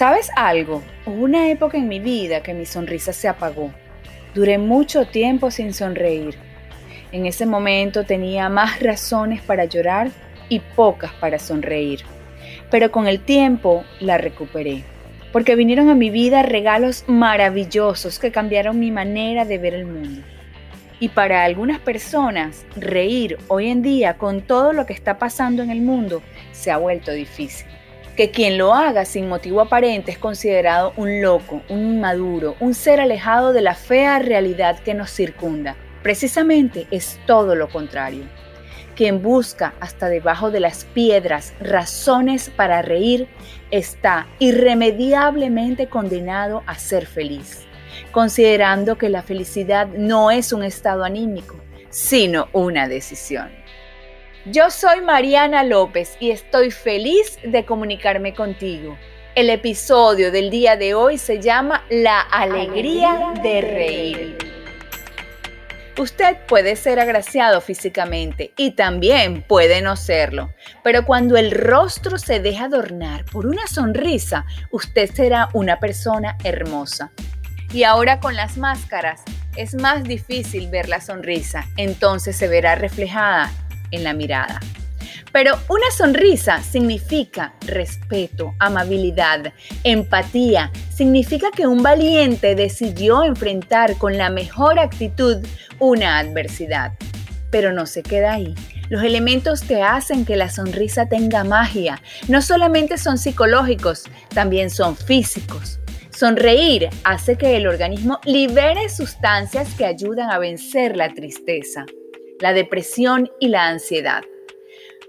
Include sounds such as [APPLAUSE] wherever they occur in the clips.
¿Sabes algo? Hubo una época en mi vida que mi sonrisa se apagó. Duré mucho tiempo sin sonreír. En ese momento tenía más razones para llorar y pocas para sonreír. Pero con el tiempo la recuperé, porque vinieron a mi vida regalos maravillosos que cambiaron mi manera de ver el mundo. Y para algunas personas, reír hoy en día con todo lo que está pasando en el mundo se ha vuelto difícil que quien lo haga sin motivo aparente es considerado un loco, un inmaduro, un ser alejado de la fea realidad que nos circunda. Precisamente es todo lo contrario. Quien busca hasta debajo de las piedras razones para reír está irremediablemente condenado a ser feliz, considerando que la felicidad no es un estado anímico, sino una decisión. Yo soy Mariana López y estoy feliz de comunicarme contigo. El episodio del día de hoy se llama La alegría de reír. Usted puede ser agraciado físicamente y también puede no serlo, pero cuando el rostro se deja adornar por una sonrisa, usted será una persona hermosa. Y ahora con las máscaras es más difícil ver la sonrisa, entonces se verá reflejada en la mirada. Pero una sonrisa significa respeto, amabilidad, empatía, significa que un valiente decidió enfrentar con la mejor actitud una adversidad. Pero no se queda ahí. Los elementos que hacen que la sonrisa tenga magia no solamente son psicológicos, también son físicos. Sonreír hace que el organismo libere sustancias que ayudan a vencer la tristeza la depresión y la ansiedad,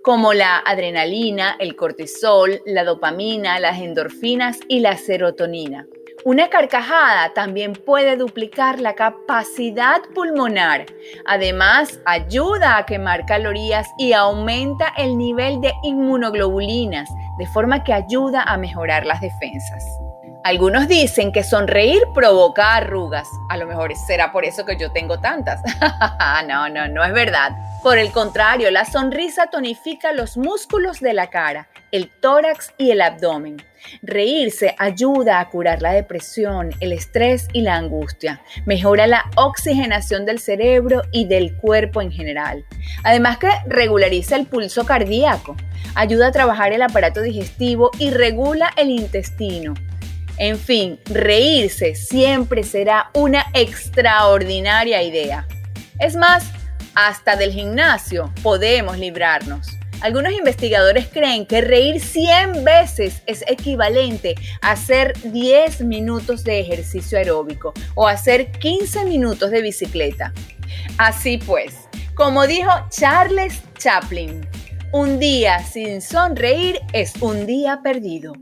como la adrenalina, el cortisol, la dopamina, las endorfinas y la serotonina. Una carcajada también puede duplicar la capacidad pulmonar. Además, ayuda a quemar calorías y aumenta el nivel de inmunoglobulinas, de forma que ayuda a mejorar las defensas. Algunos dicen que sonreír provoca arrugas. A lo mejor será por eso que yo tengo tantas. [LAUGHS] no, no, no es verdad. Por el contrario, la sonrisa tonifica los músculos de la cara, el tórax y el abdomen. Reírse ayuda a curar la depresión, el estrés y la angustia. Mejora la oxigenación del cerebro y del cuerpo en general. Además que regulariza el pulso cardíaco, ayuda a trabajar el aparato digestivo y regula el intestino en fin, reírse siempre será una extraordinaria idea. Es más, hasta del gimnasio podemos librarnos. Algunos investigadores creen que reír 100 veces es equivalente a hacer 10 minutos de ejercicio aeróbico o hacer 15 minutos de bicicleta. Así pues, como dijo Charles Chaplin, un día sin sonreír es un día perdido.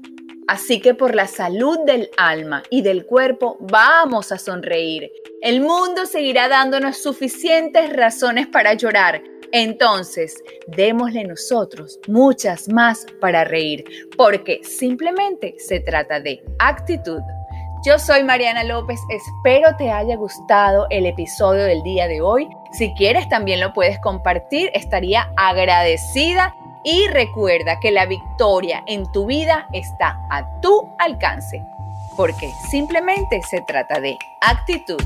Así que por la salud del alma y del cuerpo vamos a sonreír. El mundo seguirá dándonos suficientes razones para llorar. Entonces, démosle nosotros muchas más para reír, porque simplemente se trata de actitud. Yo soy Mariana López, espero te haya gustado el episodio del día de hoy. Si quieres también lo puedes compartir, estaría agradecida y recuerda que la victoria en tu vida está a tu alcance, porque simplemente se trata de actitud.